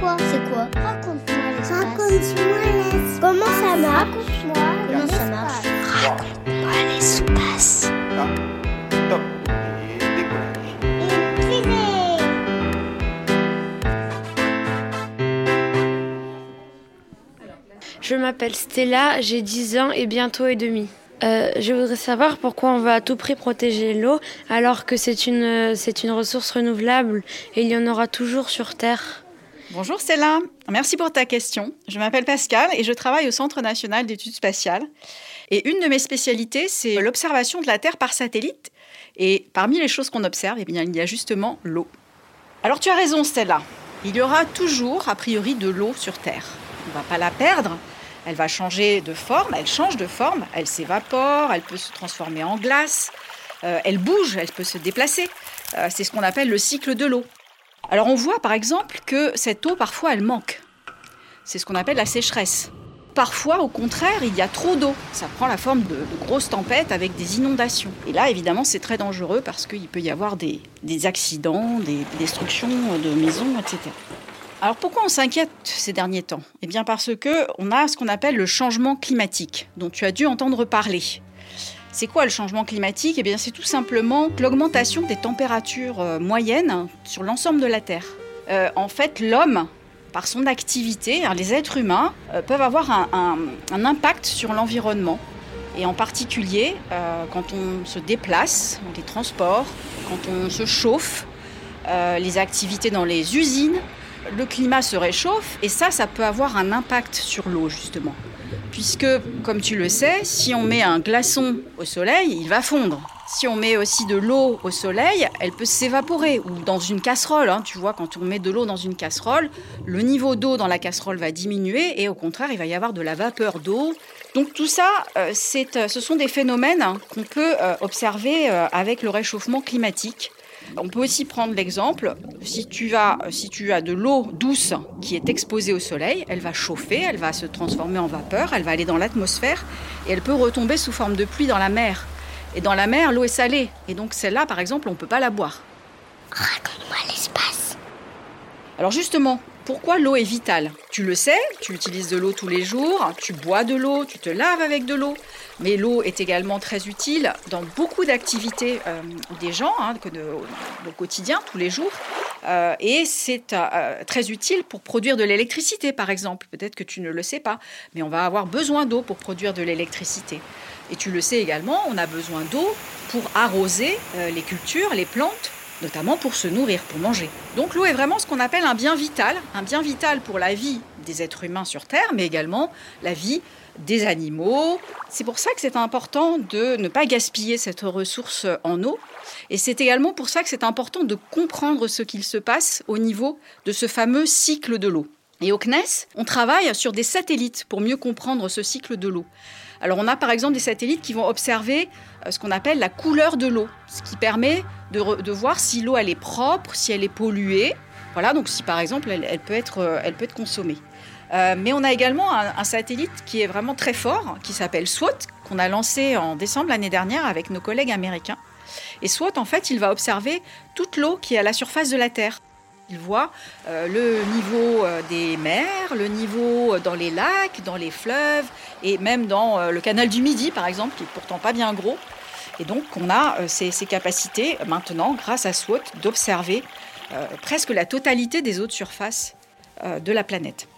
quoi C'est quoi Raconte-moi l'espace. Raconte-moi l'espace. Comment ça marche Raconte-moi Comment ça marche Raconte-moi l'espace. Top. Je m'appelle Stella, j'ai 10 ans et bientôt et demi. Euh, je voudrais savoir pourquoi on veut à tout prix protéger l'eau alors que c'est une, c'est une ressource renouvelable et il y en aura toujours sur Terre. Bonjour Stella, merci pour ta question. Je m'appelle Pascal et je travaille au Centre national d'études spatiales. Et une de mes spécialités, c'est l'observation de la Terre par satellite. Et parmi les choses qu'on observe, eh bien, il y a justement l'eau. Alors tu as raison Stella, il y aura toujours a priori de l'eau sur Terre. On ne va pas la perdre, elle va changer de forme, elle change de forme, elle s'évapore, elle peut se transformer en glace, euh, elle bouge, elle peut se déplacer. Euh, c'est ce qu'on appelle le cycle de l'eau. Alors on voit par exemple que cette eau parfois elle manque. C'est ce qu'on appelle la sécheresse. Parfois au contraire il y a trop d'eau. Ça prend la forme de, grosses tempêtes avec des inondations. Et là évidemment c'est très dangereux parce qu'il peut y avoir des, des accidents, des destructions de maisons, etc. Alors pourquoi on s'inquiète ces derniers temps? Eh bien parce que on a ce qu'on appelle le changement climatique, dont tu as dû entendre parler. C'est quoi le changement climatique? Eh bien c'est tout simplement l'augmentation des températures euh, moyennes sur l'ensemble de la Terre. Euh, en fait, l'homme, par son activité, hein, les êtres humains euh, peuvent avoir un, impact sur l'environnement. Et en particulier, quand on se déplace, dans les transports, quand on se chauffe, les activités dans les usines, le climat se réchauffe et ça, ça peut avoir un impact sur l'eau justement. Puisque, comme tu le sais, si on met un glaçon au soleil, il va fondre. Si on met aussi de l'eau au soleil, elle peut s'évaporer. Ou dans une casserole, hein, tu vois, quand on met de l'eau dans une casserole, le niveau d'eau dans la casserole va diminuer et au contraire, il va y avoir de la vapeur d'eau. Donc tout ça, euh, euh, ce sont des phénomènes hein, qu'on peut euh, observer avec le réchauffement climatique. On peut aussi prendre l'exemple, si tu as, si tu as de l'eau douce qui est exposée au soleil, elle va chauffer, elle va se transformer en vapeur, elle va aller dans l'atmosphère et elle peut retomber sous forme de pluie dans la mer. Et dans la mer, l'eau est salée. Et donc celle-là, par exemple, on ne peut pas la boire. Raconte-moi l'espace. Alors justement, pourquoi l'eau est vitale? Tu le sais, tu utilises de l'eau tous les jours, tu bois de l'eau, tu te laves avec de l'eau. Mais l'eau est également très utile dans beaucoup d'activités euh, des gens, hein, de- au quotidien, tous les jours. Euh, et c'est euh, très utile pour produire de l'électricité, par exemple. Peut-être que tu ne le sais pas, mais on va avoir besoin d'eau pour produire de l'électricité. Et tu le sais également, on a besoin d'eau pour arroser les cultures, les plantes, notamment pour se nourrir, pour manger. Donc l'eau est vraiment ce qu'on appelle un bien vital, un bien vital pour la vie des êtres humains sur Terre, mais également la vie des animaux. C'est pour ça que c'est important de ne pas gaspiller cette ressource en eau. Et c'est également pour ça que c'est important de comprendre ce qu'il se passe au niveau de ce fameux cycle de l'eau. Et au CNES, on travaille sur des satellites pour mieux comprendre ce cycle de l'eau. Alors on a par exemple des satellites qui vont observer euh, ce qu'on appelle la couleur de l'eau, ce qui permet de, voir si l'eau elle est propre, si elle est polluée. Voilà, donc si par exemple elle, peut, être, euh, elle peut être consommée. Euh, mais on a également un, satellite qui est vraiment très fort, qui s'appelle SWOT, qu'on a lancé en décembre l'année dernière avec nos collègues américains. Et SWOT, en fait, il va observer toute l'eau qui est à la surface de la Terre. Il voit euh, le niveau des mers, le niveau dans les lacs, dans les fleuves, et même dans le canal du Midi, par exemple, qui est pourtant pas bien gros. Et donc, on a euh, ces, capacités maintenant, grâce à SWOT, d'observer euh, presque la totalité des eaux de surface euh, de la planète.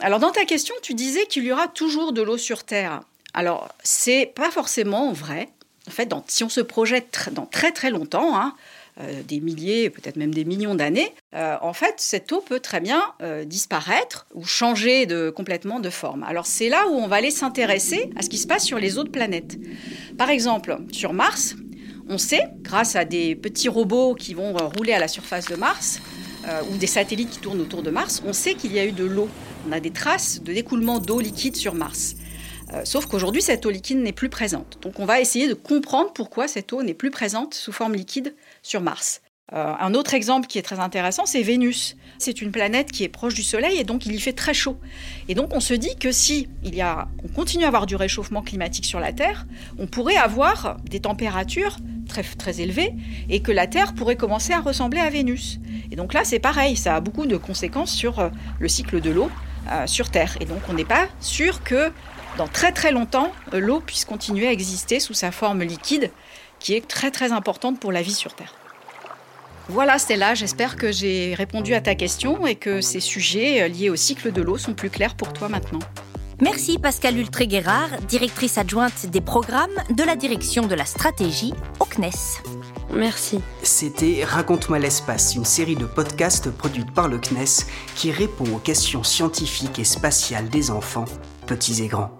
Alors, dans ta question, tu disais qu'il y aura toujours de l'eau sur Terre. Alors, c'est pas forcément vrai. En fait, si on se projette dans très très longtemps, hein, des milliers, peut-être même des millions d'années, euh, en fait, cette eau peut très bien euh, disparaître ou changer de, complètement de forme. Alors, c'est là où on va aller s'intéresser à ce qui se passe sur les autres planètes. Par exemple, sur Mars, on sait, grâce à des petits robots qui vont euh, rouler à la surface de Mars, euh, ou des satellites qui tournent autour de Mars, on sait qu'il y a eu de l'eau. On a des traces de d'écoulement d'eau liquide sur Mars. Euh, sauf qu'aujourd'hui, cette eau liquide n'est plus présente. Donc on va essayer de comprendre pourquoi cette eau n'est plus présente sous forme liquide sur Mars. Euh, un autre exemple qui est très intéressant, c'est Vénus. C'est une planète qui est proche du Soleil et donc il y fait très chaud. Et donc on se dit que si on continue à avoir du réchauffement climatique sur la Terre, on pourrait avoir des températures très, élevées et que la Terre pourrait commencer à ressembler à Vénus. Et donc là, c'est pareil, ça a beaucoup de conséquences sur euh, le cycle de l'eau sur Terre. Et donc on n'est pas sûr que dans très très longtemps, l'eau puisse continuer à exister sous sa forme liquide, qui est très très importante pour la vie sur Terre. Voilà Stella, j'espère que j'ai répondu à ta question et que ces sujets euh, liés au cycle de l'eau sont plus clairs pour toi maintenant. Merci Pascal Ultré-Guérard, directrice adjointe des programmes de la direction de la stratégie au CNES. Merci. C'était Raconte-moi l'espace, une série de podcasts produite par le CNES qui répond aux questions scientifiques et spatiales des enfants, petits et grands.